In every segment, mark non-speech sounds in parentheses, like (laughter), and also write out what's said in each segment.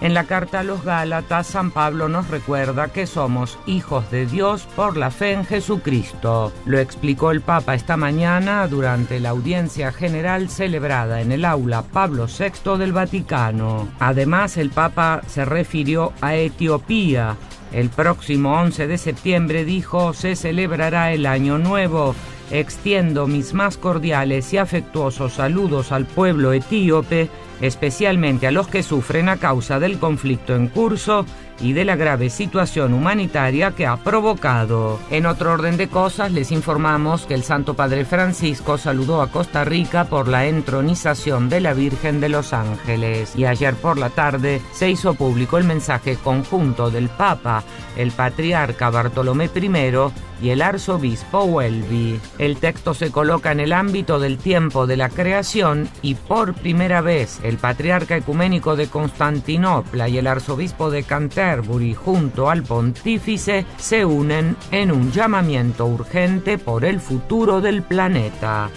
En la carta a los Gálatas, San Pablo nos recuerda que somos hijos de Dios por la fe en Jesucristo. Lo explicó el Papa esta mañana durante la audiencia general celebrada en el aula Pablo VI del Vaticano. Además, el Papa se refirió a Etiopía. El próximo 11 de septiembre dijo se celebrará el Año Nuevo extiendo mis más cordiales y afectuosos saludos al pueblo etíope, especialmente a los que sufren a causa del conflicto en curso y de la grave situación humanitaria que ha provocado. En otro orden de cosas, les informamos que el Santo Padre Francisco saludó a Costa Rica por la entronización de la Virgen de los Ángeles y ayer por la tarde se hizo público el mensaje conjunto del Papa, el Patriarca Bartolomé I y el arzobispo Welby. El texto se coloca en el ámbito del tiempo de la creación y por primera vez el patriarca ecuménico de Constantinopla y el arzobispo de Canterbury junto al pontífice se unen en un llamamiento urgente por el futuro del planeta.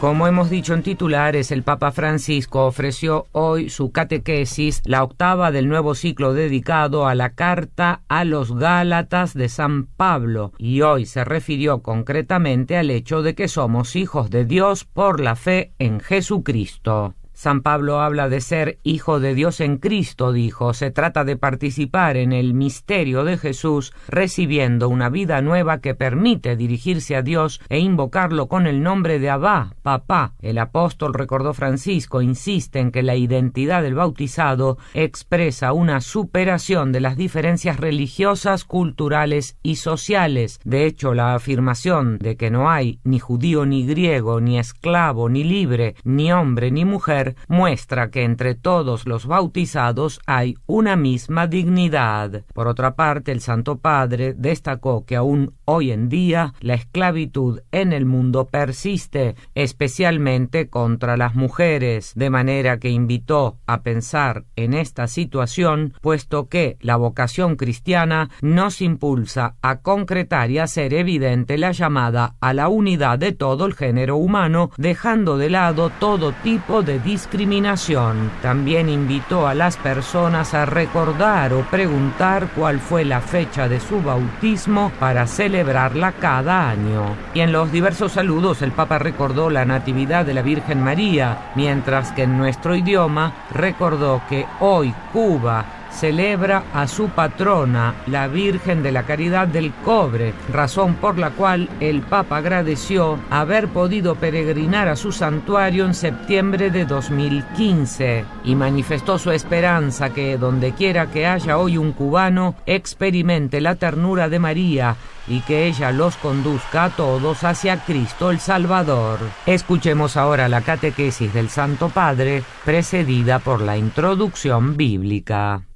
Como hemos dicho en titulares, el Papa Francisco ofreció hoy su catequesis, la octava del nuevo ciclo dedicado a la carta a los Gálatas de San Pablo, y hoy se refirió concretamente al hecho de que somos hijos de Dios por la fe en Jesucristo. San Pablo habla de ser hijo de Dios en Cristo, dijo. Se trata de participar en el misterio de Jesús, recibiendo una vida nueva que permite dirigirse a Dios e invocarlo con el nombre de Abba, papá. El apóstol, recordó Francisco, insiste en que la identidad del bautizado expresa una superación de las diferencias religiosas, culturales y sociales. De hecho, la afirmación de que no hay ni judío ni griego, ni esclavo ni libre, ni hombre ni mujer, muestra que entre todos los bautizados hay una misma dignidad. Por otra parte, el Santo Padre destacó que aún hoy en día la esclavitud en el mundo persiste, especialmente contra las mujeres, de manera que invitó a pensar en esta situación, puesto que la vocación cristiana nos impulsa a concretar y hacer evidente la llamada a la unidad de todo el género humano, dejando de lado todo tipo de discriminación. También invitó a las personas a recordar o preguntar cuál fue la fecha de su bautismo para celebrarla cada año. Y en los diversos saludos el Papa recordó la Natividad de la Virgen María, mientras que en nuestro idioma recordó que hoy Cuba celebra a su patrona, la Virgen de la Caridad del Cobre, razón por la cual el Papa agradeció haber podido peregrinar a su santuario en septiembre de 2015 y manifestó su esperanza que donde quiera que haya hoy un cubano experimente la ternura de María y que ella los conduzca a todos hacia Cristo el Salvador. Escuchemos ahora la catequesis del Santo Padre, precedida por la introducción bíblica.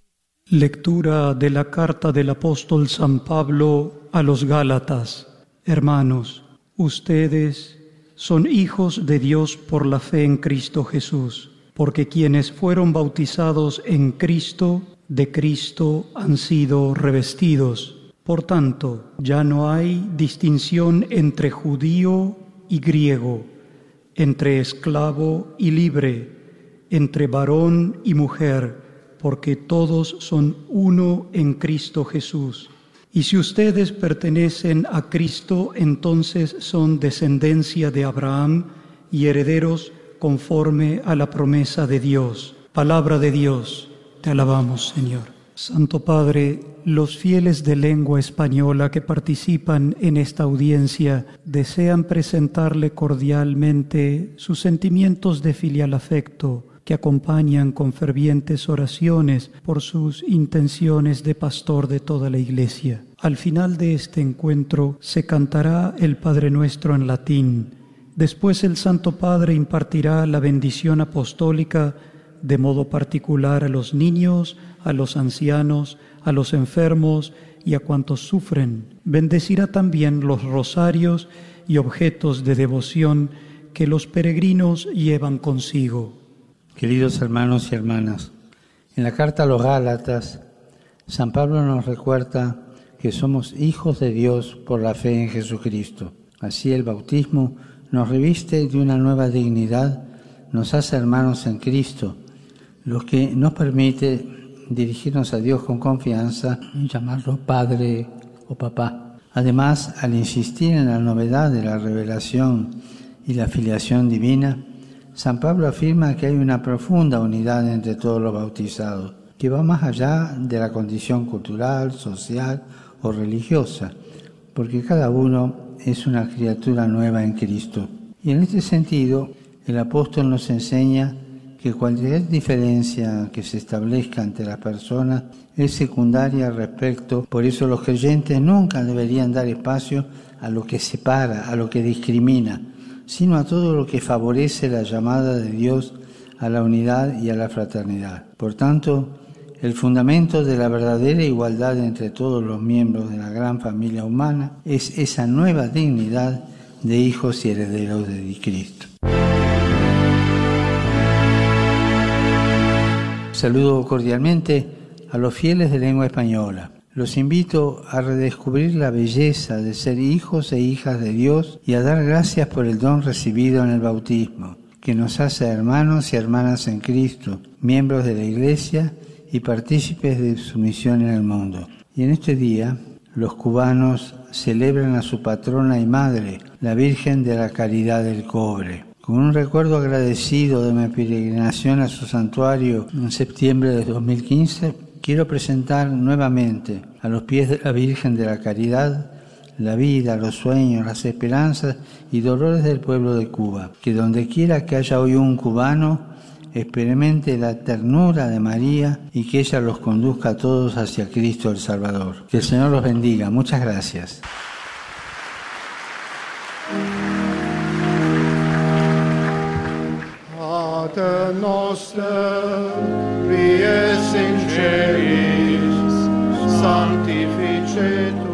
Lectura de la carta del apóstol San Pablo a los Gálatas. Hermanos, ustedes son hijos de Dios por la fe en Cristo Jesús, porque quienes fueron bautizados en Cristo, de Cristo han sido revestidos. Por tanto, ya no hay distinción entre judío y griego, entre esclavo y libre entre varón y mujer, porque todos son uno en Cristo Jesús. Y si ustedes pertenecen a Cristo, entonces son descendencia de Abraham y herederos conforme a la promesa de Dios. Palabra de Dios, te alabamos, Señor. Santo Padre, los fieles de lengua española que participan en esta audiencia desean presentarle cordialmente sus sentimientos de filial afecto que acompañan con fervientes oraciones por sus intenciones de pastor de toda la Iglesia. Al final de este encuentro se cantará el Padre Nuestro en latín. Después el Santo Padre impartirá la bendición apostólica de modo particular a los niños, a los ancianos, a los enfermos y a cuantos sufren. Bendecirá también los rosarios y objetos de devoción que los peregrinos llevan consigo. Queridos hermanos y hermanas, en la carta a los Gálatas, San Pablo nos recuerda que somos hijos de Dios por la fe en Jesucristo. Así el bautismo nos reviste de una nueva dignidad, nos hace hermanos en Cristo lo que nos permite dirigirnos a Dios con confianza y llamarlo Padre o Papá. Además, al insistir en la novedad de la revelación y la filiación divina, San Pablo afirma que hay una profunda unidad entre todos los bautizados, que va más allá de la condición cultural, social o religiosa, porque cada uno es una criatura nueva en Cristo. Y en este sentido, el apóstol nos enseña que cualquier diferencia que se establezca entre las personas es secundaria respecto, por eso los creyentes nunca deberían dar espacio a lo que separa, a lo que discrimina, sino a todo lo que favorece la llamada de Dios a la unidad y a la fraternidad. Por tanto, el fundamento de la verdadera igualdad entre todos los miembros de la gran familia humana es esa nueva dignidad de hijos y herederos de Cristo. Saludo cordialmente a los fieles de lengua española. Los invito a redescubrir la belleza de ser hijos e hijas de Dios y a dar gracias por el don recibido en el bautismo, que nos hace hermanos y hermanas en Cristo, miembros de la Iglesia y partícipes de su misión en el mundo. Y en este día, los cubanos celebran a su patrona y madre, la Virgen de la Caridad del Cobre. Con un recuerdo agradecido de mi peregrinación a su santuario en septiembre de 2015, quiero presentar nuevamente a los pies de la Virgen de la Caridad la vida, los sueños, las esperanzas y dolores del pueblo de Cuba. Que donde quiera que haya hoy un cubano, experimente la ternura de María y que ella los conduzca a todos hacia Cristo el Salvador. Que el Señor los bendiga. Muchas gracias. Tată noastră, prie sinceris, sanctificetur,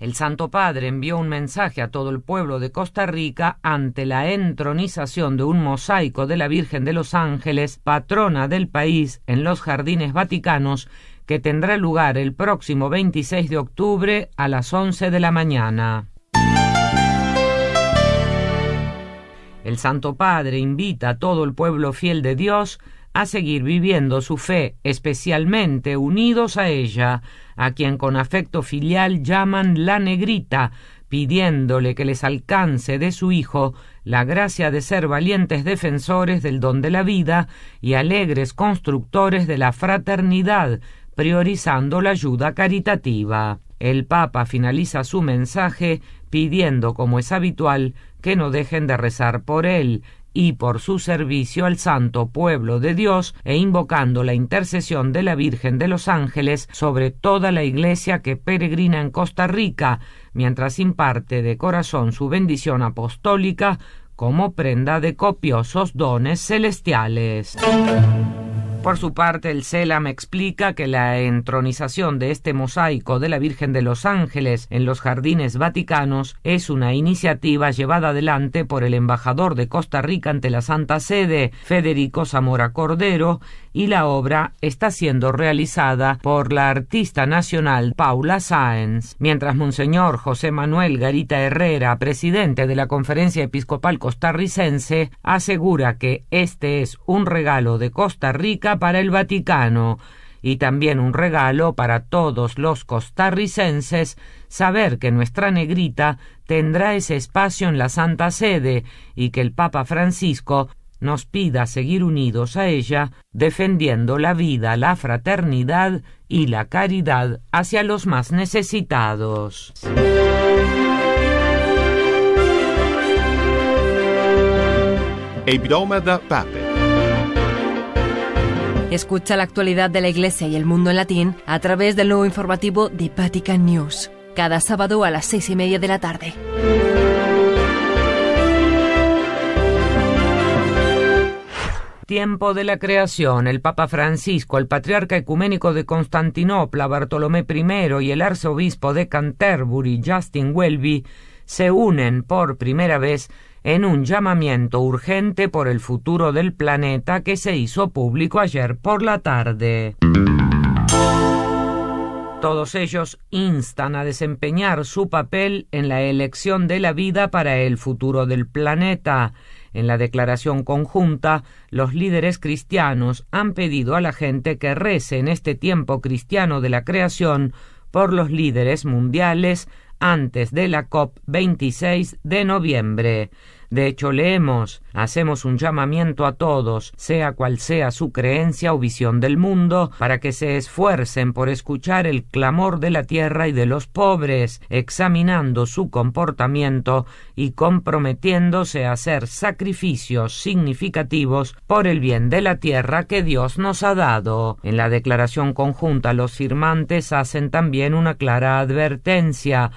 El Santo Padre envió un mensaje a todo el pueblo de Costa Rica ante la entronización de un mosaico de la Virgen de los Ángeles, patrona del país, en los jardines vaticanos, que tendrá lugar el próximo 26 de octubre a las 11 de la mañana. El Santo Padre invita a todo el pueblo fiel de Dios a seguir viviendo su fe, especialmente unidos a ella, a quien con afecto filial llaman la negrita, pidiéndole que les alcance de su Hijo la gracia de ser valientes defensores del don de la vida y alegres constructores de la fraternidad, priorizando la ayuda caritativa. El Papa finaliza su mensaje pidiendo, como es habitual, que no dejen de rezar por él, y por su servicio al santo pueblo de Dios e invocando la intercesión de la Virgen de los Ángeles sobre toda la iglesia que peregrina en Costa Rica, mientras imparte de corazón su bendición apostólica como prenda de copiosos dones celestiales. Por su parte, el CELAM explica que la entronización de este mosaico de la Virgen de los Ángeles en los jardines vaticanos es una iniciativa llevada adelante por el embajador de Costa Rica ante la Santa Sede, Federico Zamora Cordero, y la obra está siendo realizada por la artista nacional Paula Sáenz, mientras Monseñor José Manuel Garita Herrera, presidente de la Conferencia Episcopal Costarricense, asegura que este es un regalo de Costa Rica para el Vaticano y también un regalo para todos los costarricenses saber que nuestra negrita tendrá ese espacio en la Santa Sede y que el Papa Francisco nos pida seguir unidos a ella, defendiendo la vida, la fraternidad y la caridad hacia los más necesitados. Escucha la actualidad de la Iglesia y el mundo en latín a través del nuevo informativo de Vatican News, cada sábado a las seis y media de la tarde. Tiempo de la creación, el Papa Francisco, el patriarca ecuménico de Constantinopla, Bartolomé I y el arzobispo de Canterbury, Justin Welby, se unen por primera vez en un llamamiento urgente por el futuro del planeta que se hizo público ayer por la tarde. Todos ellos instan a desempeñar su papel en la elección de la vida para el futuro del planeta. En la declaración conjunta, los líderes cristianos han pedido a la gente que rece en este tiempo cristiano de la creación por los líderes mundiales antes de la COP 26 de noviembre. De hecho, leemos, hacemos un llamamiento a todos, sea cual sea su creencia o visión del mundo, para que se esfuercen por escuchar el clamor de la tierra y de los pobres, examinando su comportamiento y comprometiéndose a hacer sacrificios significativos por el bien de la tierra que Dios nos ha dado. En la declaración conjunta los firmantes hacen también una clara advertencia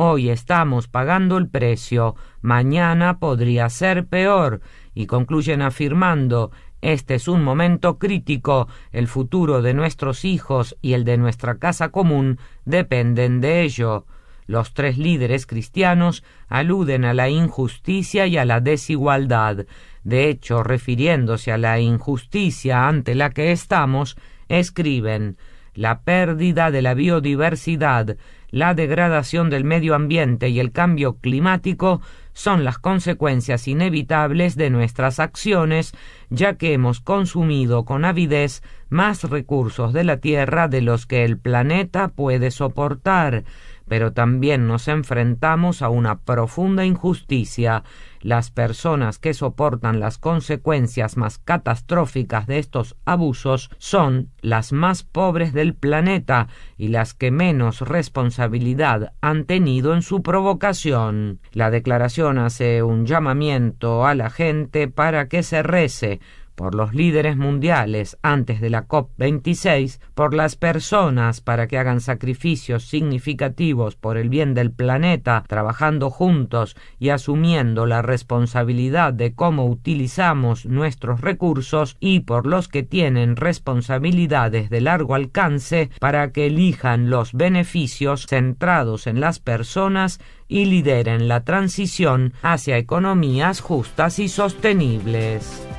Hoy estamos pagando el precio, mañana podría ser peor, y concluyen afirmando este es un momento crítico, el futuro de nuestros hijos y el de nuestra casa común dependen de ello. Los tres líderes cristianos aluden a la injusticia y a la desigualdad. De hecho, refiriéndose a la injusticia ante la que estamos, escriben la pérdida de la biodiversidad, la degradación del medio ambiente y el cambio climático son las consecuencias inevitables de nuestras acciones, ya que hemos consumido con avidez más recursos de la Tierra de los que el planeta puede soportar, pero también nos enfrentamos a una profunda injusticia. Las personas que soportan las consecuencias más catastróficas de estos abusos son las más pobres del planeta y las que menos responsabilidad han tenido en su provocación. La declaración hace un llamamiento a la gente para que se rece por los líderes mundiales antes de la COP26, por las personas para que hagan sacrificios significativos por el bien del planeta, trabajando juntos y asumiendo la responsabilidad de cómo utilizamos nuestros recursos y por los que tienen responsabilidades de largo alcance para que elijan los beneficios centrados en las personas y lideren la transición hacia economías justas y sostenibles.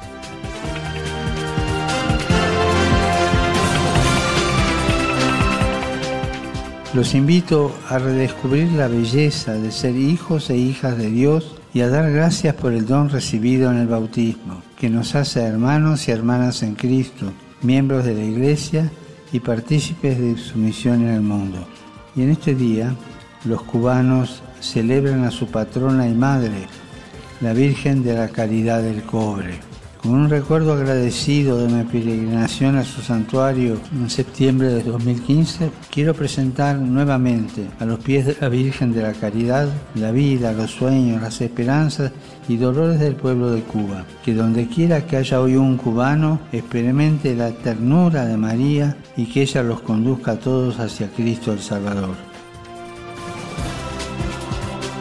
Los invito a redescubrir la belleza de ser hijos e hijas de Dios y a dar gracias por el don recibido en el bautismo, que nos hace hermanos y hermanas en Cristo, miembros de la Iglesia y partícipes de su misión en el mundo. Y en este día, los cubanos celebran a su patrona y madre, la Virgen de la Caridad del Cobre. Con un recuerdo agradecido de mi peregrinación a su santuario en septiembre de 2015, quiero presentar nuevamente a los pies de la Virgen de la Caridad la vida, los sueños, las esperanzas y dolores del pueblo de Cuba. Que donde quiera que haya hoy un cubano, experimente la ternura de María y que ella los conduzca a todos hacia Cristo el Salvador.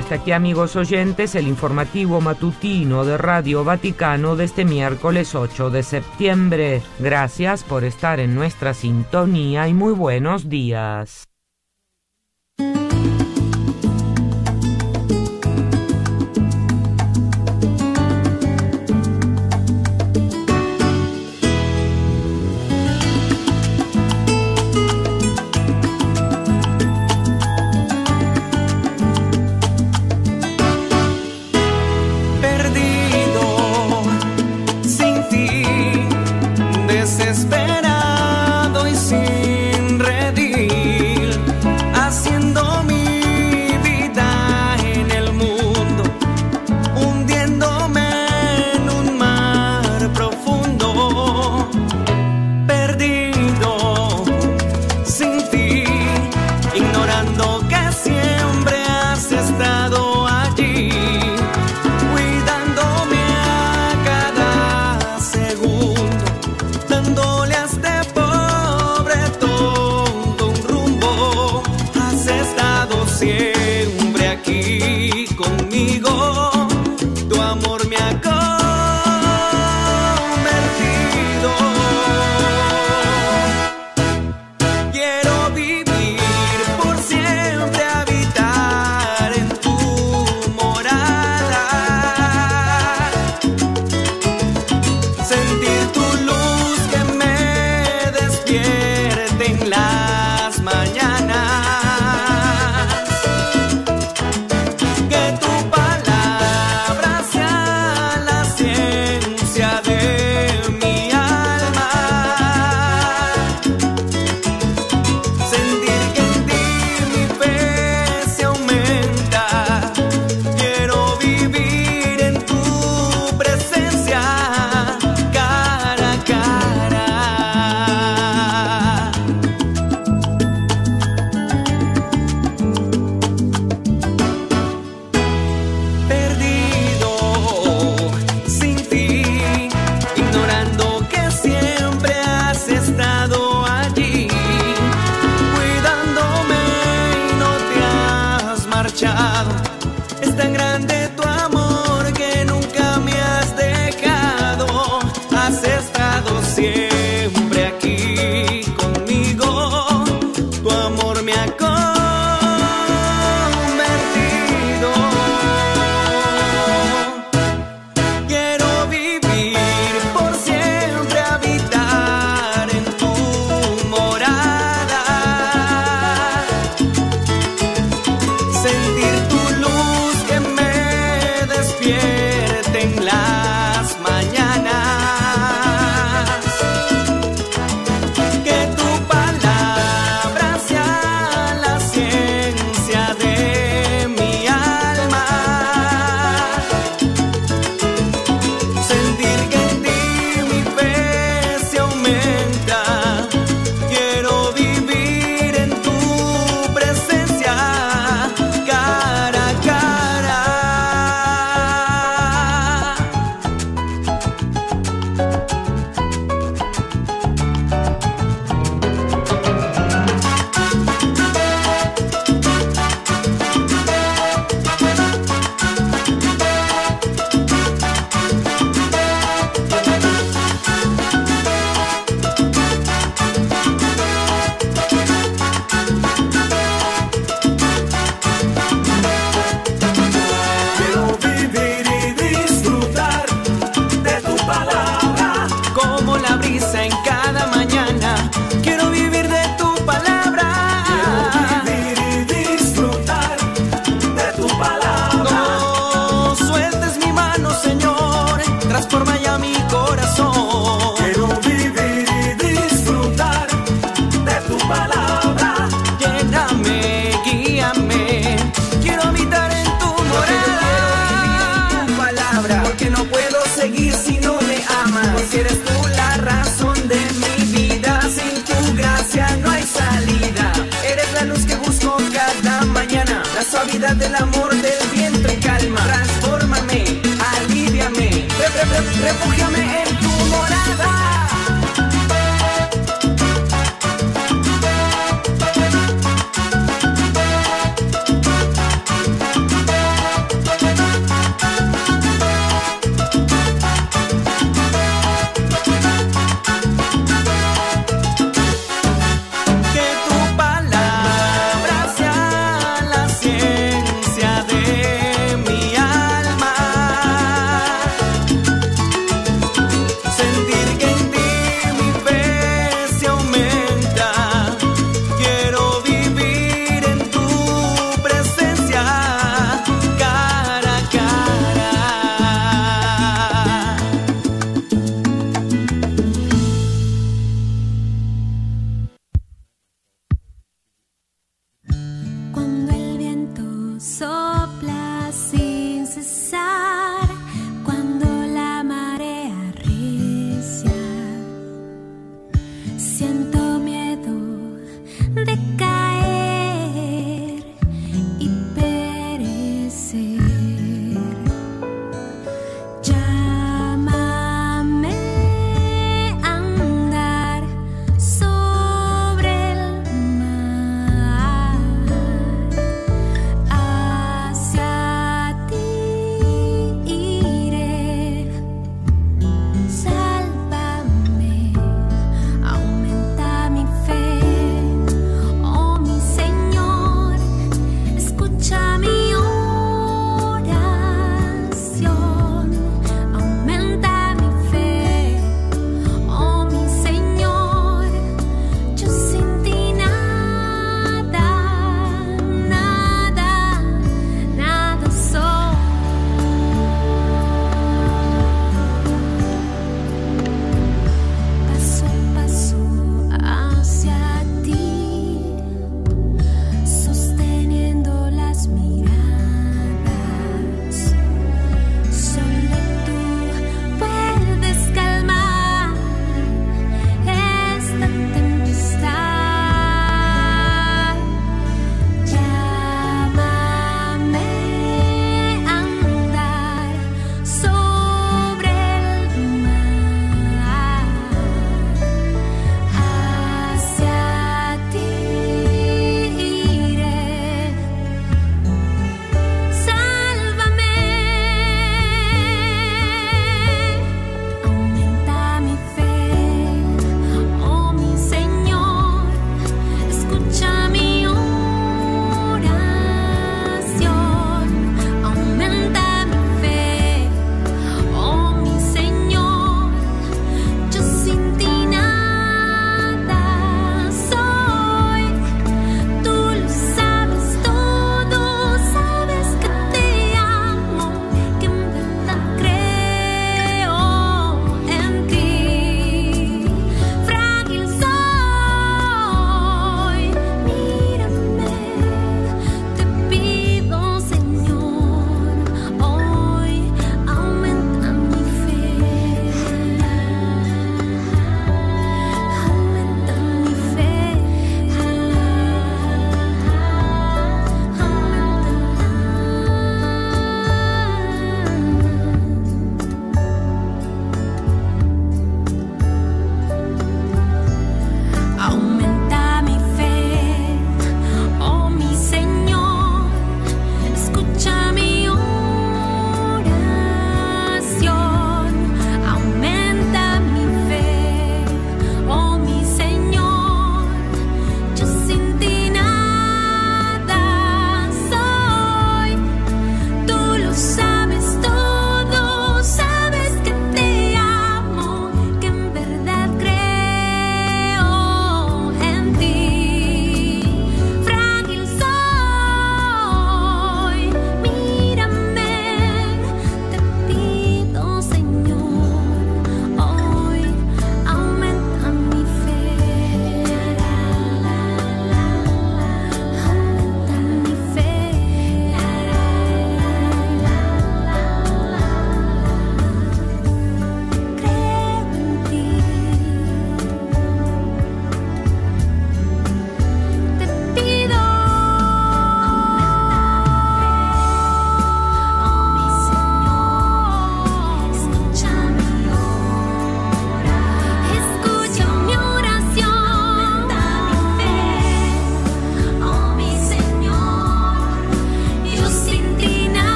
Hasta aquí amigos oyentes el informativo matutino de Radio Vaticano de este miércoles 8 de septiembre. Gracias por estar en nuestra sintonía y muy buenos días.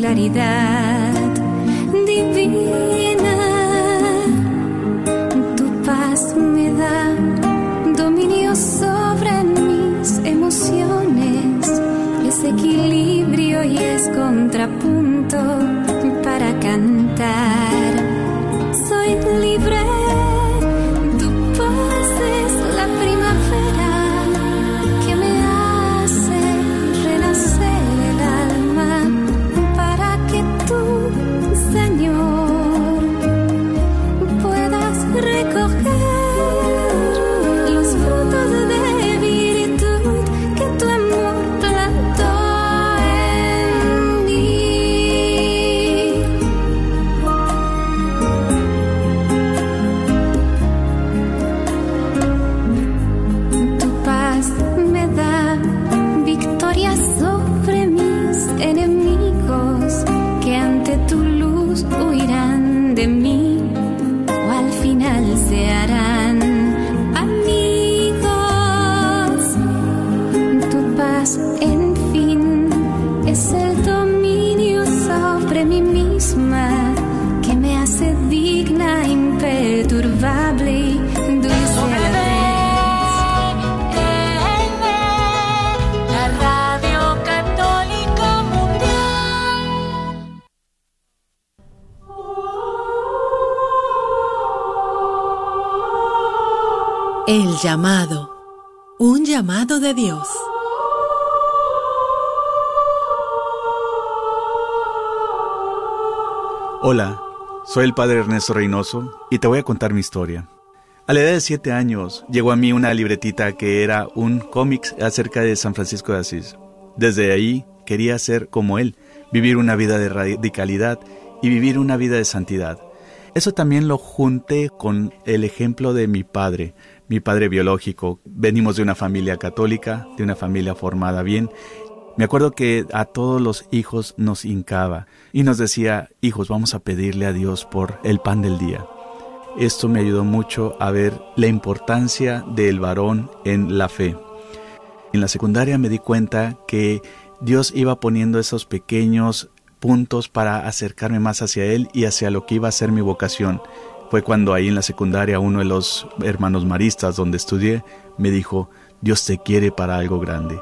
Claridad divina. Tu paz me da dominio sobre mis emociones, es equilibrio y es contrapunto soy el padre Ernesto Reynoso y te voy a contar mi historia. A la edad de 7 años llegó a mí una libretita que era un cómic acerca de San Francisco de Asís. Desde ahí quería ser como él, vivir una vida de radicalidad y vivir una vida de santidad. Eso también lo junté con el ejemplo de mi padre, mi padre biológico. Venimos de una familia católica, de una familia formada bien. Me acuerdo que a todos los hijos nos hincaba y nos decía, hijos, vamos a pedirle a Dios por el pan del día. Esto me ayudó mucho a ver la importancia del varón en la fe. En la secundaria me di cuenta que Dios iba poniendo esos pequeños puntos para acercarme más hacia Él y hacia lo que iba a ser mi vocación. Fue cuando ahí en la secundaria uno de los hermanos maristas donde estudié me dijo, Dios te quiere para algo grande.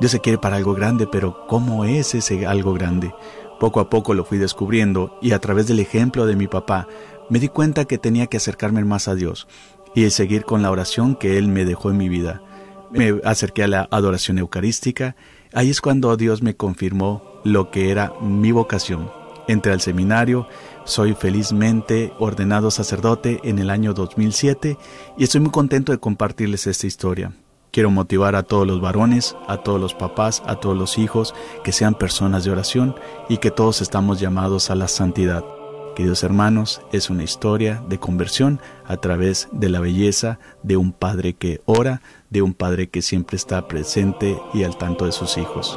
Dios se quiere para algo grande, pero ¿cómo es ese algo grande? Poco a poco lo fui descubriendo y a través del ejemplo de mi papá me di cuenta que tenía que acercarme más a Dios y seguir con la oración que Él me dejó en mi vida. Me acerqué a la adoración eucarística, ahí es cuando Dios me confirmó lo que era mi vocación. Entré al seminario, soy felizmente ordenado sacerdote en el año 2007 y estoy muy contento de compartirles esta historia. Quiero motivar a todos los varones, a todos los papás, a todos los hijos, que sean personas de oración y que todos estamos llamados a la santidad. Queridos hermanos, es una historia de conversión a través de la belleza de un padre que ora, de un padre que siempre está presente y al tanto de sus hijos.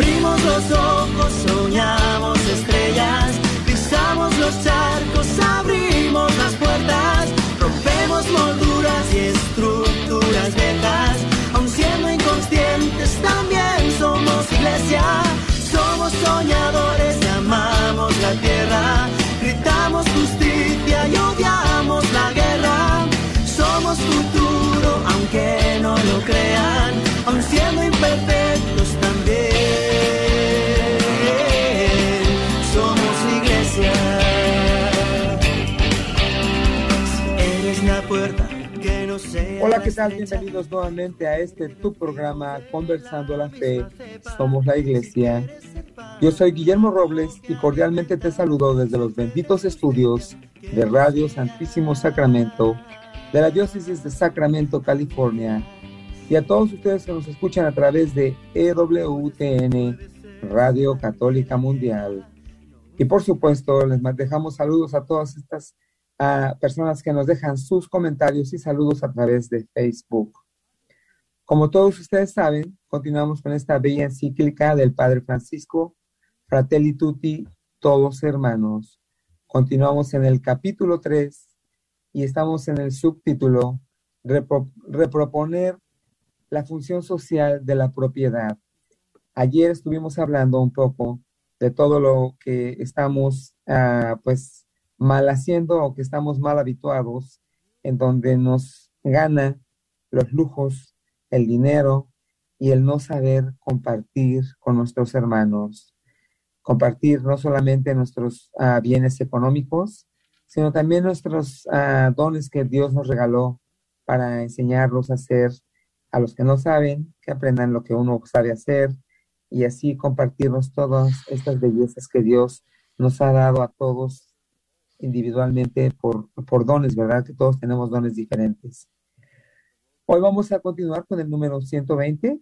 Abrimos los ojos, soñamos estrellas, pisamos los charcos, abrimos las puertas, rompemos molduras y estructuras viejas, aun siendo inconscientes también somos iglesia, somos soñadores amamos la tierra, gritamos justicia y odiamos la guerra, somos futuro aunque no lo crean, Hola, ¿qué tal? Bienvenidos nuevamente a este tu programa Conversando la Fe. Somos la Iglesia. Yo soy Guillermo Robles y cordialmente te saludo desde los benditos estudios de Radio Santísimo Sacramento de la Diócesis de Sacramento, California. Y a todos ustedes que nos escuchan a través de EWTN, Radio Católica Mundial. Y por supuesto, les dejamos saludos a todas estas a personas que nos dejan sus comentarios y saludos a través de Facebook. Como todos ustedes saben, continuamos con esta bella encíclica del Padre Francisco, Fratelli Tutti, todos hermanos. Continuamos en el capítulo 3 y estamos en el subtítulo Repro- Reproponer la función social de la propiedad. Ayer estuvimos hablando un poco de todo lo que estamos, ah, pues, mal haciendo o que estamos mal habituados, en donde nos gana los lujos, el dinero y el no saber compartir con nuestros hermanos. Compartir no solamente nuestros ah, bienes económicos, sino también nuestros ah, dones que Dios nos regaló para enseñarlos a hacer a los que no saben, que aprendan lo que uno sabe hacer y así compartirnos todas estas bellezas que Dios nos ha dado a todos individualmente por, por dones, ¿verdad? Que todos tenemos dones diferentes. Hoy vamos a continuar con el número 120,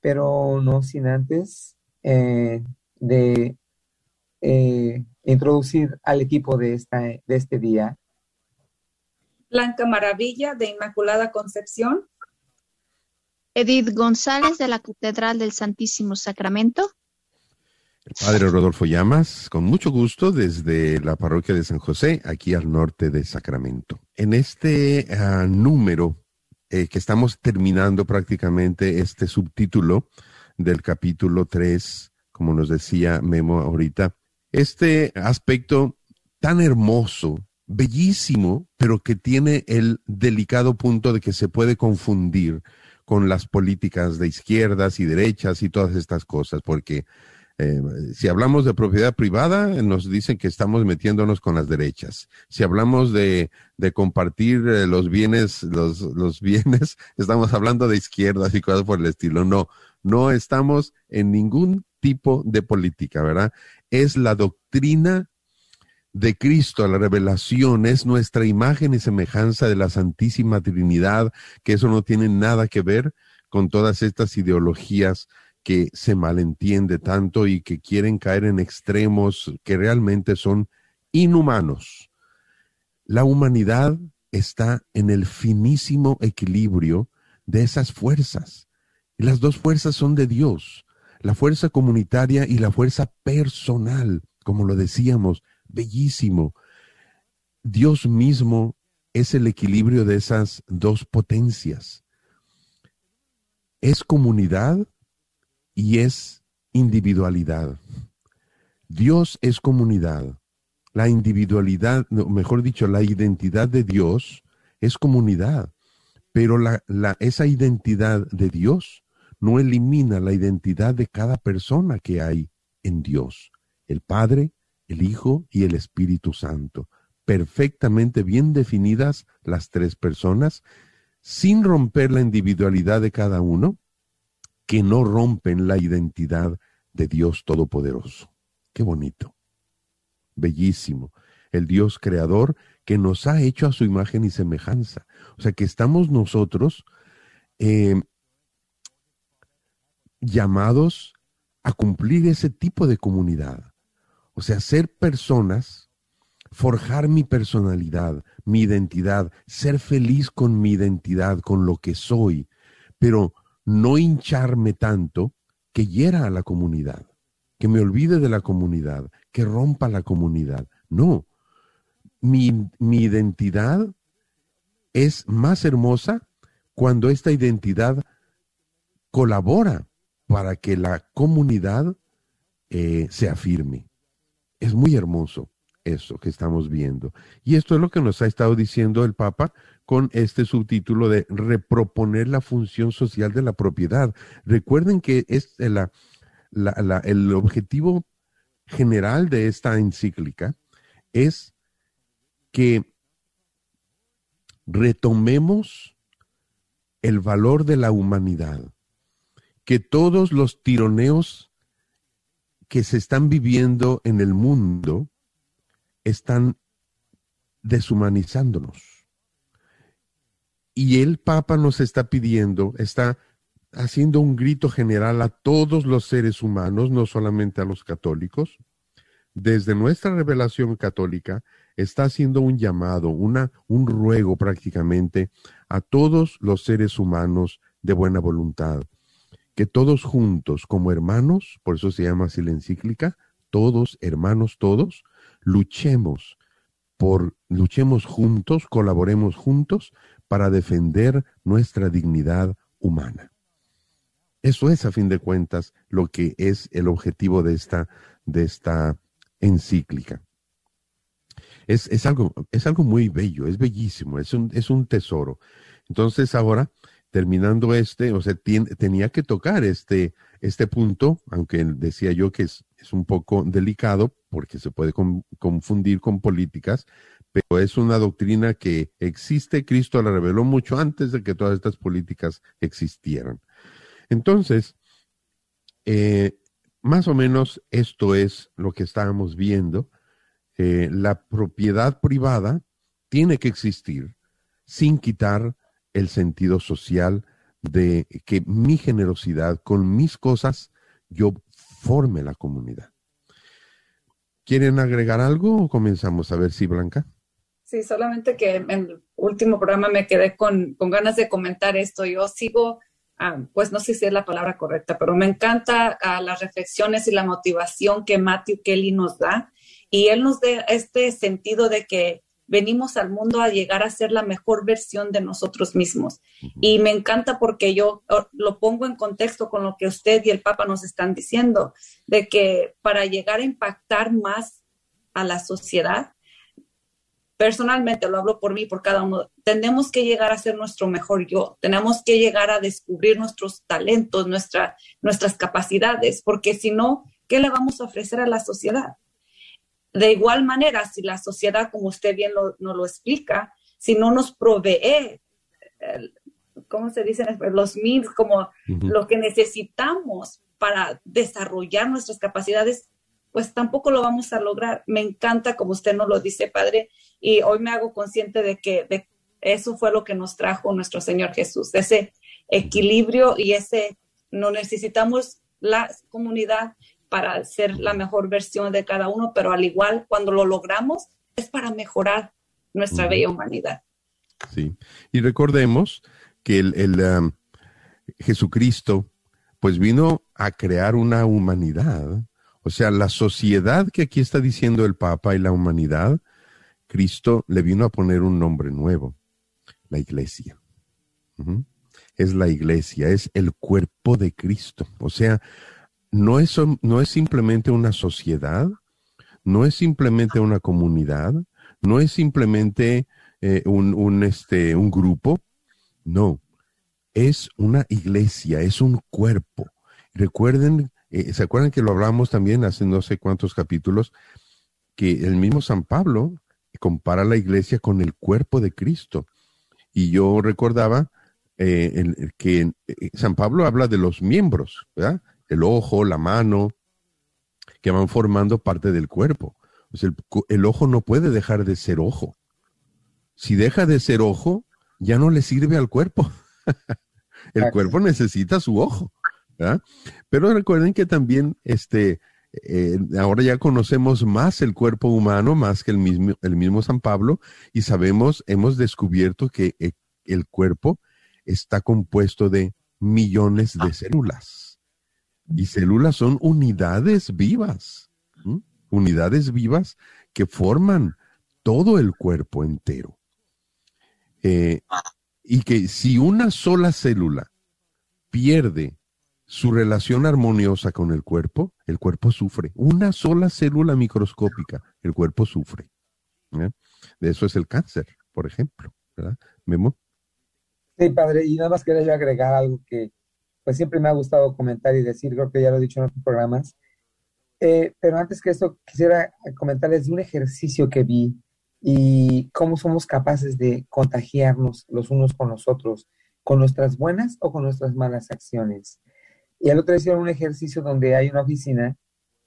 pero no sin antes eh, de eh, introducir al equipo de, esta, de este día. Blanca Maravilla de Inmaculada Concepción. Edith González de la Catedral del Santísimo Sacramento. Padre Rodolfo Llamas, con mucho gusto desde la parroquia de San José, aquí al norte de Sacramento. En este ah, número eh, que estamos terminando prácticamente este subtítulo del capítulo 3, como nos decía Memo ahorita, este aspecto tan hermoso, bellísimo, pero que tiene el delicado punto de que se puede confundir con las políticas de izquierdas y derechas y todas estas cosas, porque eh, si hablamos de propiedad privada, nos dicen que estamos metiéndonos con las derechas. Si hablamos de, de compartir eh, los bienes, los, los bienes, (laughs) estamos hablando de izquierdas y cosas por el estilo. No, no estamos en ningún tipo de política, ¿verdad? Es la doctrina de Cristo, la revelación, es nuestra imagen y semejanza de la Santísima Trinidad, que eso no tiene nada que ver con todas estas ideologías que se malentiende tanto y que quieren caer en extremos que realmente son inhumanos. La humanidad está en el finísimo equilibrio de esas fuerzas. Y las dos fuerzas son de Dios, la fuerza comunitaria y la fuerza personal, como lo decíamos, bellísimo. Dios mismo es el equilibrio de esas dos potencias. Es comunidad y es individualidad. Dios es comunidad. La individualidad, mejor dicho, la identidad de Dios es comunidad. Pero esa identidad de Dios no elimina la identidad de cada persona que hay en Dios. El Padre, el Hijo y el Espíritu Santo. Perfectamente bien definidas las tres personas, sin romper la individualidad de cada uno, que no rompen la identidad de Dios Todopoderoso. Qué bonito. Bellísimo. El Dios creador que nos ha hecho a su imagen y semejanza. O sea que estamos nosotros eh, llamados a cumplir ese tipo de comunidad. O sea, ser personas, forjar mi personalidad, mi identidad, ser feliz con mi identidad, con lo que soy, pero no hincharme tanto que hiera a la comunidad, que me olvide de la comunidad, que rompa la comunidad. No, mi, mi identidad es más hermosa cuando esta identidad colabora para que la comunidad eh, se afirme. Es muy hermoso eso que estamos viendo. Y esto es lo que nos ha estado diciendo el Papa con este subtítulo de reproponer la función social de la propiedad. Recuerden que es el objetivo general de esta encíclica es que retomemos el valor de la humanidad, que todos los tironeos que se están viviendo en el mundo están deshumanizándonos. Y el Papa nos está pidiendo, está haciendo un grito general a todos los seres humanos, no solamente a los católicos, desde nuestra revelación católica, está haciendo un llamado, una, un ruego prácticamente a todos los seres humanos de buena voluntad, que todos juntos, como hermanos, por eso se llama así la encíclica, todos, hermanos, todos, luchemos por, luchemos juntos, colaboremos juntos para defender nuestra dignidad humana. Eso es, a fin de cuentas, lo que es el objetivo de esta, de esta encíclica. Es, es, algo, es algo muy bello, es bellísimo, es un, es un tesoro. Entonces ahora, terminando este, o sea, tenía que tocar este, este punto, aunque decía yo que es, es un poco delicado porque se puede confundir con políticas, pero es una doctrina que existe, Cristo la reveló mucho antes de que todas estas políticas existieran. Entonces, eh, más o menos esto es lo que estábamos viendo. Eh, la propiedad privada tiene que existir sin quitar el sentido social de que mi generosidad con mis cosas yo forme la comunidad. ¿Quieren agregar algo o comenzamos a ver si Blanca? Sí, solamente que en el último programa me quedé con, con ganas de comentar esto. Yo sigo Ah, pues no sé si es la palabra correcta, pero me encanta ah, las reflexiones y la motivación que Matthew Kelly nos da. Y él nos da este sentido de que venimos al mundo a llegar a ser la mejor versión de nosotros mismos. Y me encanta porque yo lo pongo en contexto con lo que usted y el Papa nos están diciendo, de que para llegar a impactar más a la sociedad, personalmente lo hablo por mí, por cada uno, tenemos que llegar a ser nuestro mejor yo, tenemos que llegar a descubrir nuestros talentos, nuestra, nuestras capacidades, porque si no, ¿qué le vamos a ofrecer a la sociedad? De igual manera, si la sociedad, como usted bien lo, nos lo explica, si no nos provee, ¿cómo se dicen? Los means, como lo que necesitamos para desarrollar nuestras capacidades, pues tampoco lo vamos a lograr. Me encanta, como usted nos lo dice, Padre, y hoy me hago consciente de que eso fue lo que nos trajo nuestro Señor Jesús, ese equilibrio y ese, no necesitamos la comunidad para ser la mejor versión de cada uno, pero al igual, cuando lo logramos, es para mejorar nuestra bella humanidad. Sí, y recordemos que el, um, Jesucristo, pues vino a crear una humanidad o sea, la sociedad que aquí está diciendo el Papa y la humanidad, Cristo le vino a poner un nombre nuevo, la iglesia. Es la iglesia, es el cuerpo de Cristo. O sea, no es, no es simplemente una sociedad, no es simplemente una comunidad, no es simplemente eh, un, un, este, un grupo, no, es una iglesia, es un cuerpo. Recuerden eh, ¿Se acuerdan que lo hablamos también hace no sé cuántos capítulos? Que el mismo San Pablo compara la iglesia con el cuerpo de Cristo. Y yo recordaba eh, que eh, San Pablo habla de los miembros, ¿verdad? El ojo, la mano, que van formando parte del cuerpo. el, el ojo no puede dejar de ser ojo. Si deja de ser ojo, ya no le sirve al cuerpo. (laughs) el cuerpo necesita su ojo. Pero recuerden que también este, eh, ahora ya conocemos más el cuerpo humano, más que el mismo, el mismo San Pablo, y sabemos, hemos descubierto que eh, el cuerpo está compuesto de millones de células. Y células son unidades vivas, unidades vivas que forman todo el cuerpo entero. Eh, y que si una sola célula pierde su relación armoniosa con el cuerpo, el cuerpo sufre. Una sola célula microscópica, el cuerpo sufre. De eso es el cáncer, por ejemplo. ¿Memo? Sí, padre, y nada más quería yo agregar algo que pues siempre me ha gustado comentar y decir, creo que ya lo he dicho en otros programas. Eh, pero antes que eso, quisiera comentarles de un ejercicio que vi y cómo somos capaces de contagiarnos los unos con los otros, con nuestras buenas o con nuestras malas acciones. Y al otro día un ejercicio donde hay una oficina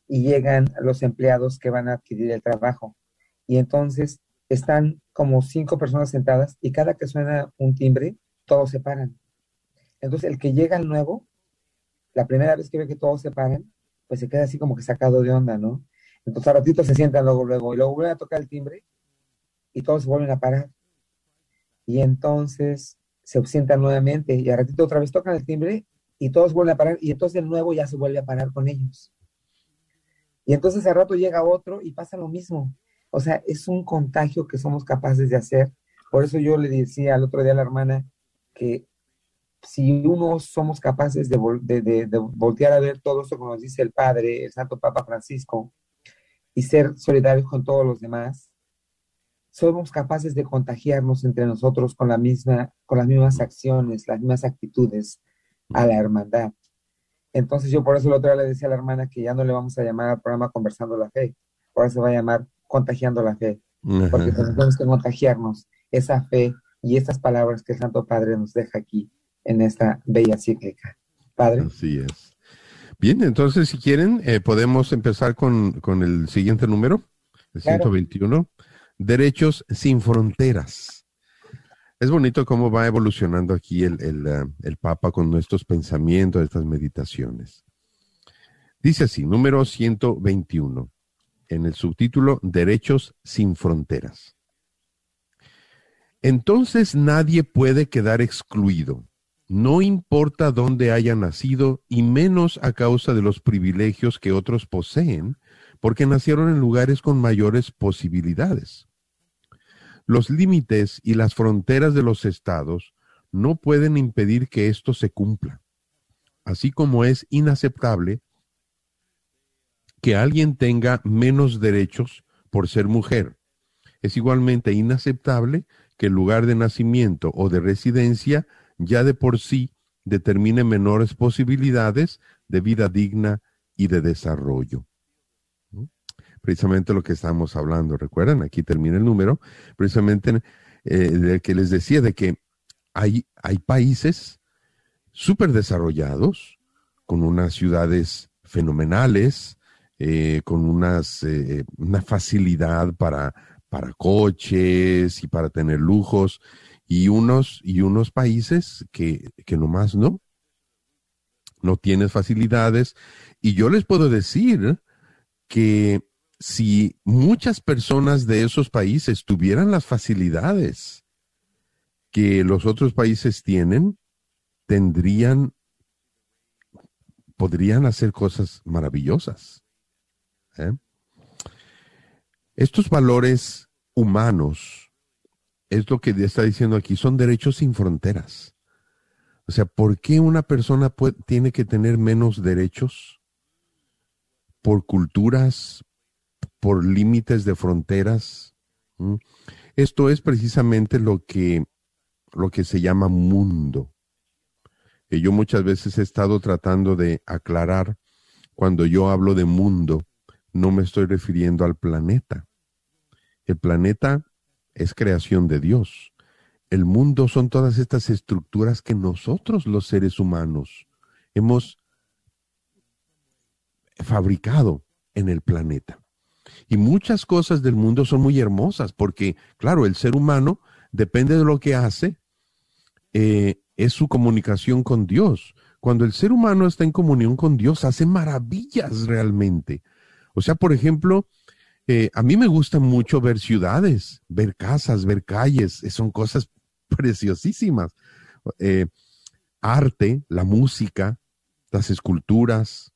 y llegan los empleados que van a adquirir el trabajo. Y entonces están como cinco personas sentadas y cada que suena un timbre, todos se paran. Entonces el que llega al nuevo, la primera vez que ve que todos se paran, pues se queda así como que sacado de onda, ¿no? Entonces a ratito se sientan luego, luego, y luego vuelven a tocar el timbre y todos se vuelven a parar. Y entonces se sientan nuevamente y a ratito otra vez tocan el timbre y todos vuelven a parar y entonces el nuevo ya se vuelve a parar con ellos. Y entonces a rato llega otro y pasa lo mismo. O sea, es un contagio que somos capaces de hacer. Por eso yo le decía al otro día a la hermana que si uno somos capaces de, vol- de- de- de voltear a ver todo esto como nos dice el Padre, el Santo Papa Francisco, y ser solidarios con todos los demás, somos capaces de contagiarnos entre nosotros con, la misma, con las mismas acciones, las mismas actitudes a la hermandad. Entonces yo por eso el otro día le decía a la hermana que ya no le vamos a llamar al programa Conversando la Fe, ahora se va a llamar Contagiando la Fe, porque tenemos que contagiarnos esa fe y estas palabras que el Santo Padre nos deja aquí en esta bella cíclica. Padre. Así es. Bien, entonces si quieren, eh, podemos empezar con, con el siguiente número, el Claro. 121, Derechos sin Fronteras. Es bonito cómo va evolucionando aquí el, el, eh, el Papa con nuestros pensamientos, estas meditaciones. Dice así, número 121, en el subtítulo Derechos sin Fronteras. Entonces nadie puede quedar excluido, no importa dónde haya nacido y menos a causa de los privilegios que otros poseen, porque nacieron en lugares con mayores posibilidades. Los límites y las fronteras de los estados no pueden impedir que esto se cumpla, así como es inaceptable que alguien tenga menos derechos por ser mujer. Es igualmente inaceptable que el lugar de nacimiento o de residencia ya de por sí determine menores posibilidades de vida digna y de desarrollo. Precisamente lo que estamos hablando, recuerdan, aquí termina el número, precisamente eh, del que les decía de que hay, hay países súper desarrollados, con unas ciudades fenomenales, eh, con unas, eh, una facilidad para, para coches y para tener lujos, y unos, y unos países que, que nomás no, no tienes facilidades. Y yo les puedo decir que si muchas personas de esos países tuvieran las facilidades que los otros países tienen, tendrían, podrían hacer cosas maravillosas. ¿eh? Estos valores humanos, es lo que está diciendo aquí, son derechos sin fronteras. O sea, ¿por qué una persona tiene que tener menos derechos? ¿Por culturas? ¿Por límites de fronteras? ¿Mm? Esto es precisamente lo que, lo que se llama mundo. Que yo muchas veces he estado tratando de aclarar, cuando yo hablo de mundo, no me estoy refiriendo al planeta. El planeta es creación de Dios. El mundo son todas estas estructuras que nosotros los seres humanos hemos fabricado en el planeta. Y muchas cosas del mundo son muy hermosas porque, claro, el ser humano depende de lo que hace, eh, es su comunicación con Dios. Cuando el ser humano está en comunión con Dios, hace maravillas realmente. O sea, por ejemplo, eh, a mí me gusta mucho ver ciudades, ver casas, ver calles, eh, son cosas (laughs) preciosísimas. Eh, arte, la música, las esculturas.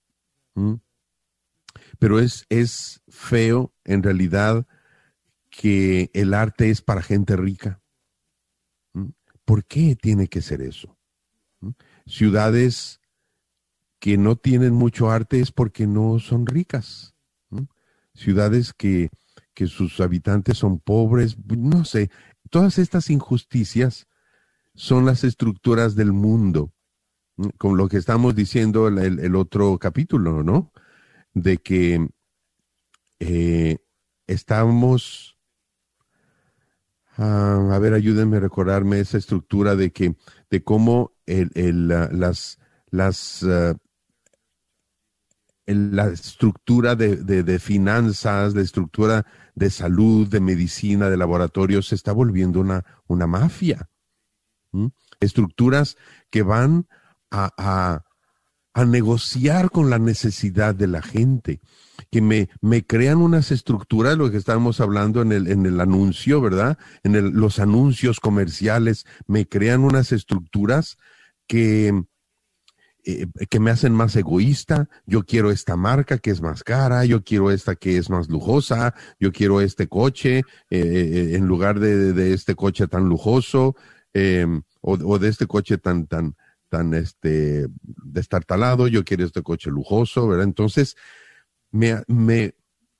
Pero es, es feo en realidad que el arte es para gente rica. ¿Por qué tiene que ser eso? Ciudades que no tienen mucho arte es porque no son ricas. Ciudades que, que sus habitantes son pobres, no sé, todas estas injusticias son las estructuras del mundo, con lo que estamos diciendo el, el- otro capítulo, ¿no? De que eh, estamos ah, a ver, ayúdenme a recordarme esa estructura de que, de cómo el, el, las, las, ah, la estructura de, de- finanzas, la estructura de salud, de medicina, de laboratorio, se está volviendo una, una mafia. Estructuras que van a, a- a negociar con la necesidad de la gente, que me, me crean unas estructuras, lo que estábamos hablando en el, en el anuncio, ¿verdad? En el- los anuncios comerciales, me crean unas estructuras que, eh, que me hacen más egoísta. Yo quiero esta marca que es más cara, yo quiero esta que es más lujosa, yo quiero este coche eh, eh, en lugar de, este coche tan lujoso eh, o, de este coche tan, tan, tan este, destartalado, yo quiero este coche lujoso, ¿verdad? Entonces, me, me,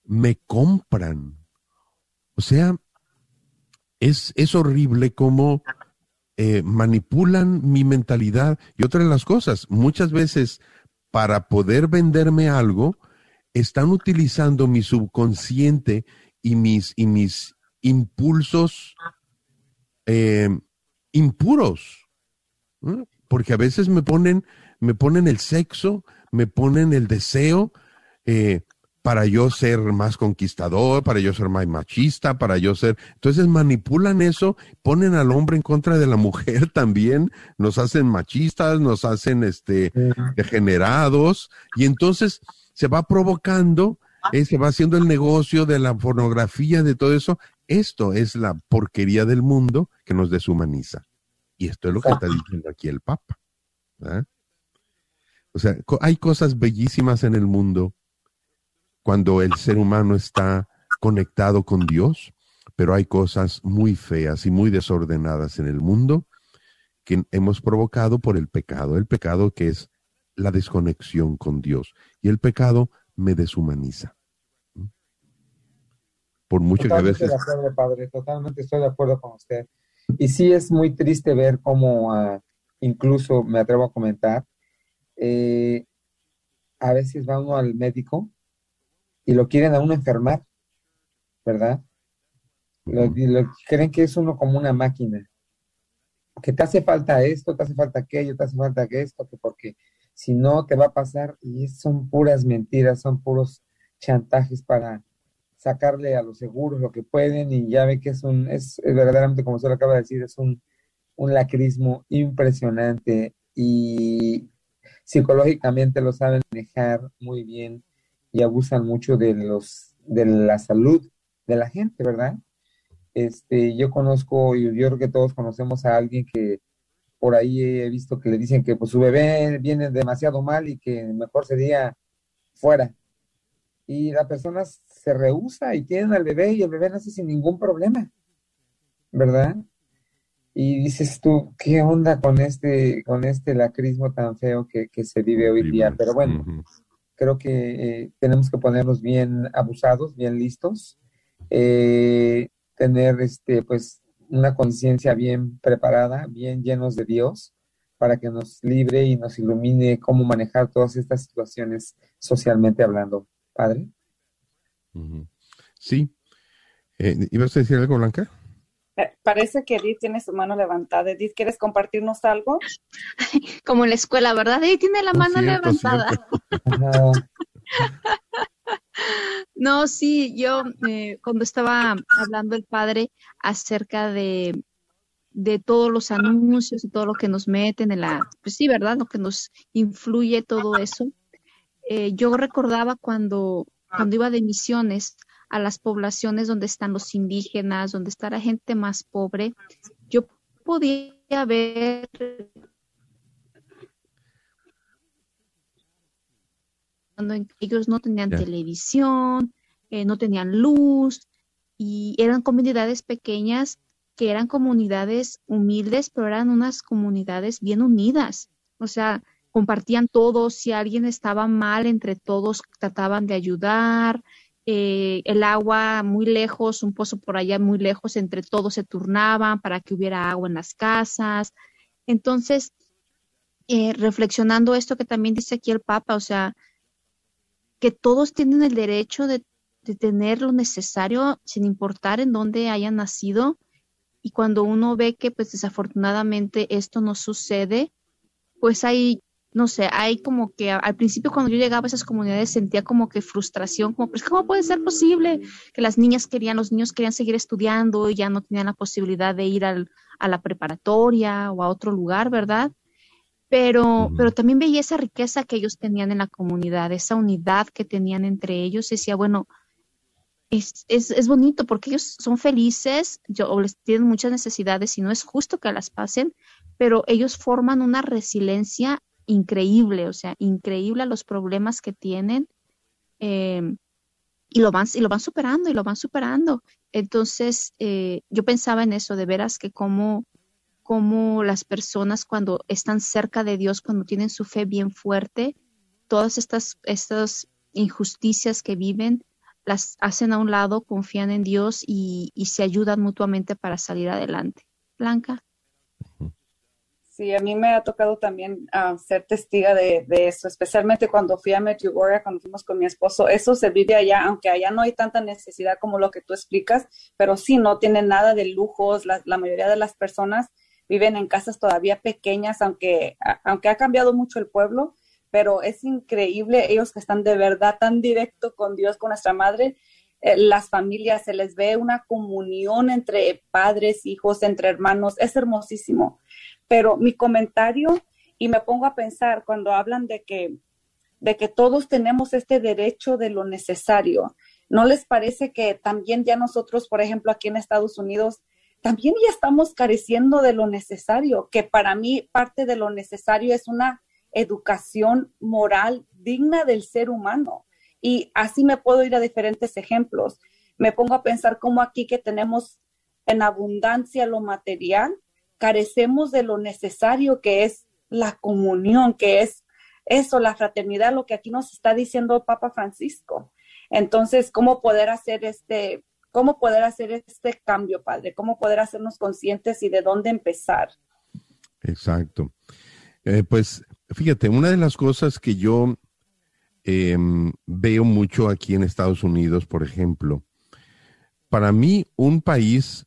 me compran. O sea, es, es horrible cómo eh, manipulan mi mentalidad y otra de las cosas, muchas veces para poder venderme algo, están utilizando mi subconsciente y mis, y mis impulsos eh, impuros. Porque a veces me ponen, me ponen el sexo, me ponen el deseo, eh, para yo ser más conquistador, para yo ser más machista, para yo ser... Entonces manipulan eso, ponen al hombre en contra de la mujer (laughs) también, nos hacen machistas, nos hacen este degenerados, y entonces se va provocando, eh, se va haciendo el negocio de la pornografía, de todo eso. Esto es la porquería del mundo que nos deshumaniza. Y esto es lo que está diciendo aquí el Papa. O sea, hay cosas bellísimas en el mundo cuando el ser humano está conectado con Dios, pero hay cosas muy feas y muy desordenadas en el mundo que hemos provocado por el pecado. El pecado que es la desconexión con Dios. Y el pecado me deshumaniza. ¿Mm? Por mucho que a Totalmente veces... de acuerdo, padre, totalmente estoy de acuerdo con usted. Y sí es muy triste ver cómo, ah, incluso me atrevo a comentar, eh, a veces va uno al médico y lo quieren a uno enfermar, ¿verdad? Lo, creen que es uno como una máquina, que te hace falta esto, te hace falta aquello, te hace falta que esto, que porque si no te va a pasar, y son puras mentiras, son puros chantajes para sacarle a los seguros lo que pueden, y ya ve que es un, es, es verdaderamente, como usted lo acaba de decir, es un, un lacrismo impresionante y psicológicamente lo saben manejar muy bien y abusan mucho de los de la salud de la gente, ¿verdad? Este, yo conozco, y yo creo que todos conocemos a alguien que por ahí he visto que le dicen que pues su bebé viene demasiado mal y que mejor sería fuera. Y la persona se rehúsa y tienen al bebé y el bebé nace sin ningún problema, ¿verdad? Y dices tú, ¿qué onda con este, con este lacrismo tan feo que, que se vive hoy día? Pero bueno, creo que eh, tenemos que ponernos bien abusados, bien listos, eh, tener este, pues, una conciencia bien preparada, bien llenos de Dios, para que nos libre y nos ilumine cómo manejar todas estas situaciones socialmente hablando. Padre. Sí. Eh, ¿Ibas a decir algo, Blanca? Eh, Parece que Edith tiene su mano levantada. Edith, ¿quieres compartirnos algo? (laughs) Como en la escuela, ¿verdad? Ahí tiene la mano cierto, levantada. (laughs) No, sí, yo eh, cuando estaba hablando el padre acerca de, de todos los anuncios y todo lo que nos meten en la, pues sí, ¿verdad? Lo que nos influye todo eso. eh, yo recordaba cuando, cuando iba de misiones a las poblaciones donde están los indígenas, donde está la gente más pobre, yo podía ver cuando ellos no tenían televisión, eh, no tenían luz y eran comunidades pequeñas que eran comunidades humildes, pero eran unas comunidades bien unidas. O sea, compartían todo, si alguien estaba mal, entre todos trataban de ayudar, eh, el agua muy lejos, un pozo por allá muy lejos, entre todos se turnaban para que hubiera agua en las casas. Entonces, eh, reflexionando esto que también dice aquí el Papa, o sea, que todos tienen el derecho de, de tener lo necesario sin importar en dónde hayan nacido y cuando uno ve que pues desafortunadamente esto no sucede, pues hay, no sé, hay como que al principio cuando yo llegaba a esas comunidades sentía como que frustración, como pues ¿cómo puede ser posible que las niñas querían, los niños querían seguir estudiando y ya no tenían la posibilidad de ir al, a la preparatoria o a otro lugar, ¿verdad? Pero, pero también veía esa riqueza que ellos tenían en la comunidad, esa unidad que tenían entre ellos. Y decía, bueno, es, es, es bonito porque ellos son felices, yo, o les tienen muchas necesidades y no es justo que las pasen, pero ellos forman una resiliencia increíble, o sea, increíble los problemas que tienen eh, y, lo van, y lo van superando y lo van superando. Entonces, eh, yo pensaba en eso, de veras que cómo, cómo las personas cuando están cerca de Dios, cuando tienen su fe bien fuerte, todas estas, estas injusticias que viven, las hacen a un lado, confían en Dios y, y se ayudan mutuamente para salir adelante. Blanca. Sí, a mí me ha tocado también ah, ser testiga de, eso, especialmente cuando fui a Medjugorje, cuando fuimos con mi esposo. Eso se vive allá, aunque allá no hay tanta necesidad como lo que tú explicas, pero sí, no tienen nada de lujos. La, mayoría de las personas viven en casas todavía pequeñas, aunque, aunque ha cambiado mucho el pueblo, pero es increíble ellos que están de verdad tan directo con Dios, con nuestra madre. Eh, las familias, se les ve una comunión entre padres, hijos, entre hermanos, es hermosísimo. Pero mi comentario, y me pongo a pensar cuando hablan de que, de que todos tenemos este derecho de lo necesario, ¿no les parece que también ya nosotros, por ejemplo, aquí en Estados Unidos, también ya estamos careciendo de lo necesario, que para mí parte de lo necesario es una educación moral digna del ser humano. Y así me puedo ir a diferentes ejemplos. Me pongo a pensar cómo aquí que tenemos en abundancia lo material, carecemos de lo necesario que es la comunión, que es eso, la fraternidad, lo que aquí nos está diciendo el Papa Francisco. Entonces, ¿cómo poder hacer este, cómo poder hacer este cambio, Padre? ¿Cómo poder hacernos conscientes y de dónde empezar? Exacto. Eh, pues fíjate, una de las cosas que yo em, veo mucho aquí en Estados Unidos, por ejemplo, para mí un país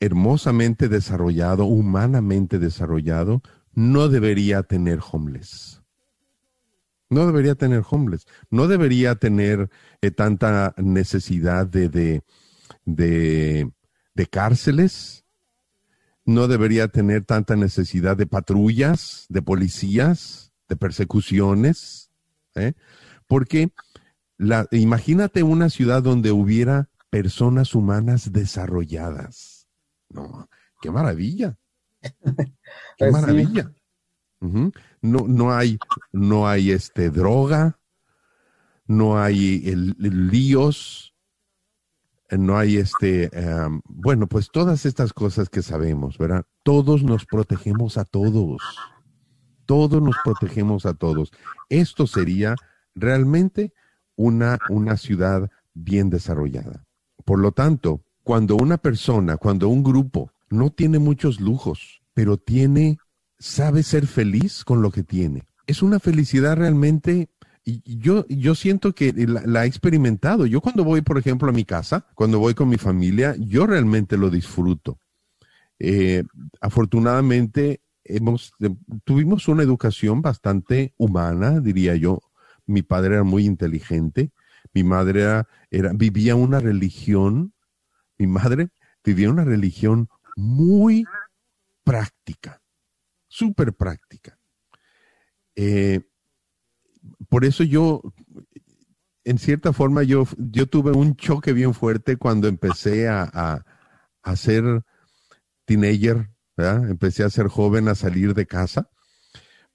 hermosamente desarrollado, humanamente desarrollado, no debería tener homeless. No debería tener homeless. No debería tener eh, tanta necesidad de, de, de, de cárceles. No debería tener tanta necesidad de patrullas, de policías, de persecuciones. ¿Eh? Porque la, imagínate una ciudad donde hubiera personas humanas desarrolladas. No, qué maravilla. (laughs) Qué Pues maravilla. No, no hay, no hay este droga, no hay el- el líos, eh, no hay este, em, bueno, pues todas estas cosas que sabemos, ¿verdad? Todos nos protegemos a todos. Todos nos protegemos a todos. Esto sería realmente una, una ciudad bien desarrollada. Por lo tanto, cuando una persona, cuando un grupo no tiene muchos lujos, pero tiene, sabe ser feliz con lo que tiene, es una felicidad realmente yo, yo siento que la, la he experimentado. Yo cuando voy, por ejemplo, a mi casa, cuando voy con mi familia, yo realmente lo disfruto. Eh, afortunadamente, tuvimos una educación bastante humana, diría yo. Mi padre era muy inteligente, mi madre era, vivía una religión, mi madre vivía una religión muy práctica, súper práctica. Eh, por eso yo, en cierta forma, yo, yo tuve un choque bien fuerte cuando empecé a, a ser teenager, Empecé a ser joven, a salir de casa,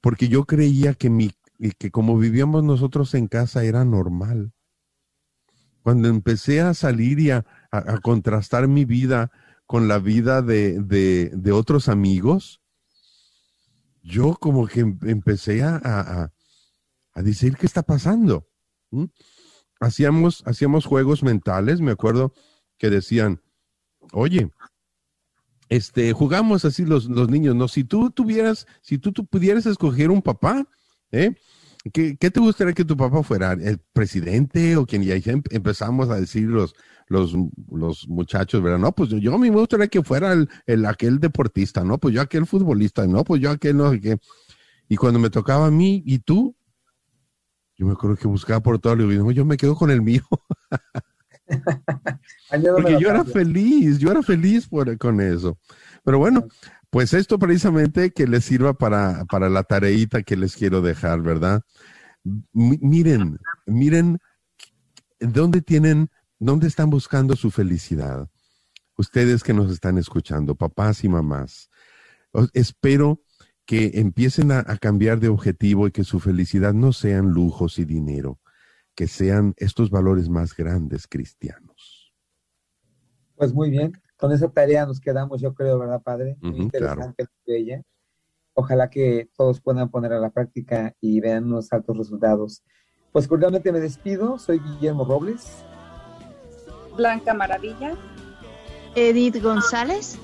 porque yo creía que mi, que como vivíamos nosotros en casa era normal. Cuando empecé a salir y a, a- contrastar mi vida con la vida de, de- de otros amigos, yo como que em- empecé a, a- a- decir qué está pasando. Hacíamos, hacíamos juegos mentales, me acuerdo que decían, oye, este, jugamos así los, los niños, ¿no? Si tú tuvieras, si tú, tú pudieras escoger un papá, ¿eh? ¿Qué, qué te gustaría que tu papá fuera? ¿El presidente o quien? Y ahí em- empezamos a decir los, los, los muchachos, ¿verdad? No, pues yo, yo a mí me gustaría que fuera el, el aquel deportista, ¿no? Pues yo aquel futbolista, no, pues yo aquel no sé qué. Y cuando me tocaba a mí, ¿y tú? Yo me acuerdo que buscaba por todo, le digo, "No, yo me quedo con el mío. (laughs) Porque yo era feliz, yo era feliz por, con eso. Pero bueno, pues esto precisamente que les sirva para, para la tareita que les quiero dejar, ¿verdad? Mi- miren, miren dónde tienen, dónde están buscando su felicidad. Ustedes que nos están escuchando, papás y mamás, espero que empiecen a, a cambiar de objetivo y que su felicidad no sean lujos y dinero, que sean estos valores más grandes cristianos. Pues muy bien, con esa tarea nos quedamos, yo creo, ¿verdad, padre? Muy interesante de ella. Ojalá que todos puedan poner a la práctica y vean unos altos resultados. Pues cordialmente me despido, soy Guillermo Robles. Blanca Maravilla. Edith González.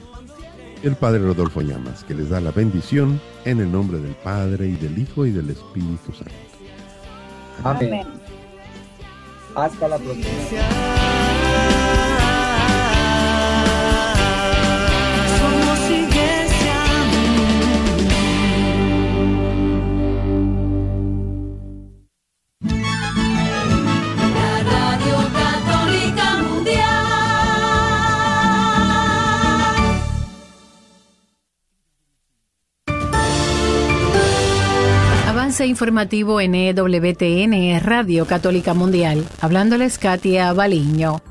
El Padre Rodolfo Llamas, que les da la bendición en el nombre del Padre y del Hijo y del Espíritu Santo. Amén. Hasta la próxima. Informativo en EWTN, Radio Católica Mundial. Hablándoles Katia Baliño.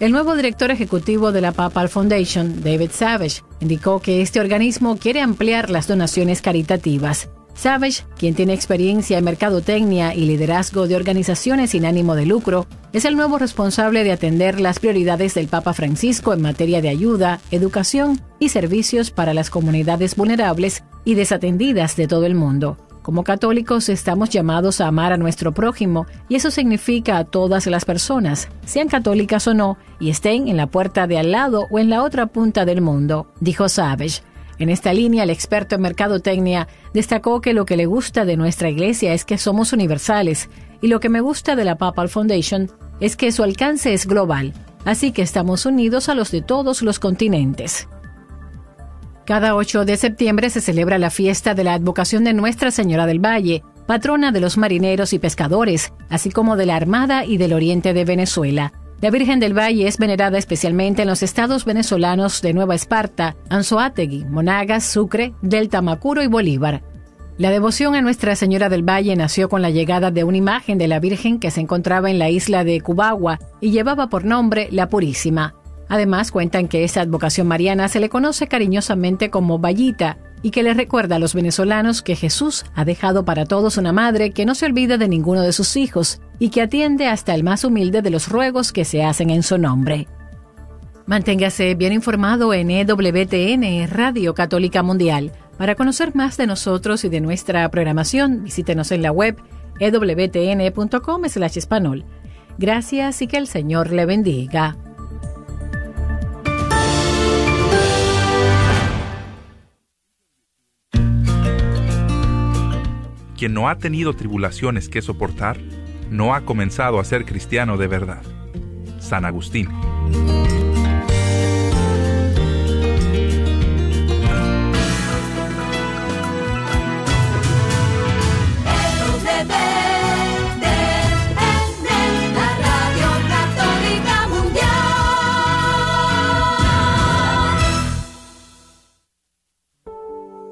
El nuevo director ejecutivo de la Papal Foundation, David Savage, indicó que este organismo quiere ampliar las donaciones caritativas. Savage, quien tiene experiencia en mercadotecnia y liderazgo de organizaciones sin ánimo de lucro, es el nuevo responsable de atender las prioridades del Papa Francisco en materia de ayuda, educación y servicios para las comunidades vulnerables y desatendidas de todo el mundo. Como católicos estamos llamados a amar a nuestro prójimo y eso significa a todas las personas, sean católicas o no, y estén en la puerta de al lado o en la otra punta del mundo, dijo Savage. En esta línea, el experto en mercadotecnia destacó que lo que le gusta de nuestra iglesia es que somos universales y lo que me gusta de la Papal Foundation es que su alcance es global, así que estamos unidos a los de todos los continentes. Cada 8 de septiembre se celebra la fiesta de la advocación de Nuestra Señora del Valle, patrona de los marineros y pescadores, así como de la Armada y del Oriente de Venezuela. La Virgen del Valle es venerada especialmente en los estados venezolanos de Nueva Esparta, Anzoátegui, Monagas, Sucre, Delta Macuro y Bolívar. La devoción a Nuestra Señora del Valle nació con la llegada de una imagen de la Virgen que se encontraba en la isla de Cubagua y llevaba por nombre La Purísima. Además, cuentan que esta advocación mariana se le conoce cariñosamente como Vallita y que le recuerda a los venezolanos que Jesús ha dejado para todos una madre que no se olvida de ninguno de sus hijos y que atiende hasta el más humilde de los ruegos que se hacen en su nombre. Manténgase bien informado en EWTN, Radio Católica Mundial. Para conocer más de nosotros y de nuestra programación, visítenos en la web E ewtn.com español. Gracias y que el Señor le bendiga. Quien no ha tenido tribulaciones que soportar, no ha comenzado a ser cristiano de verdad. San Agustín.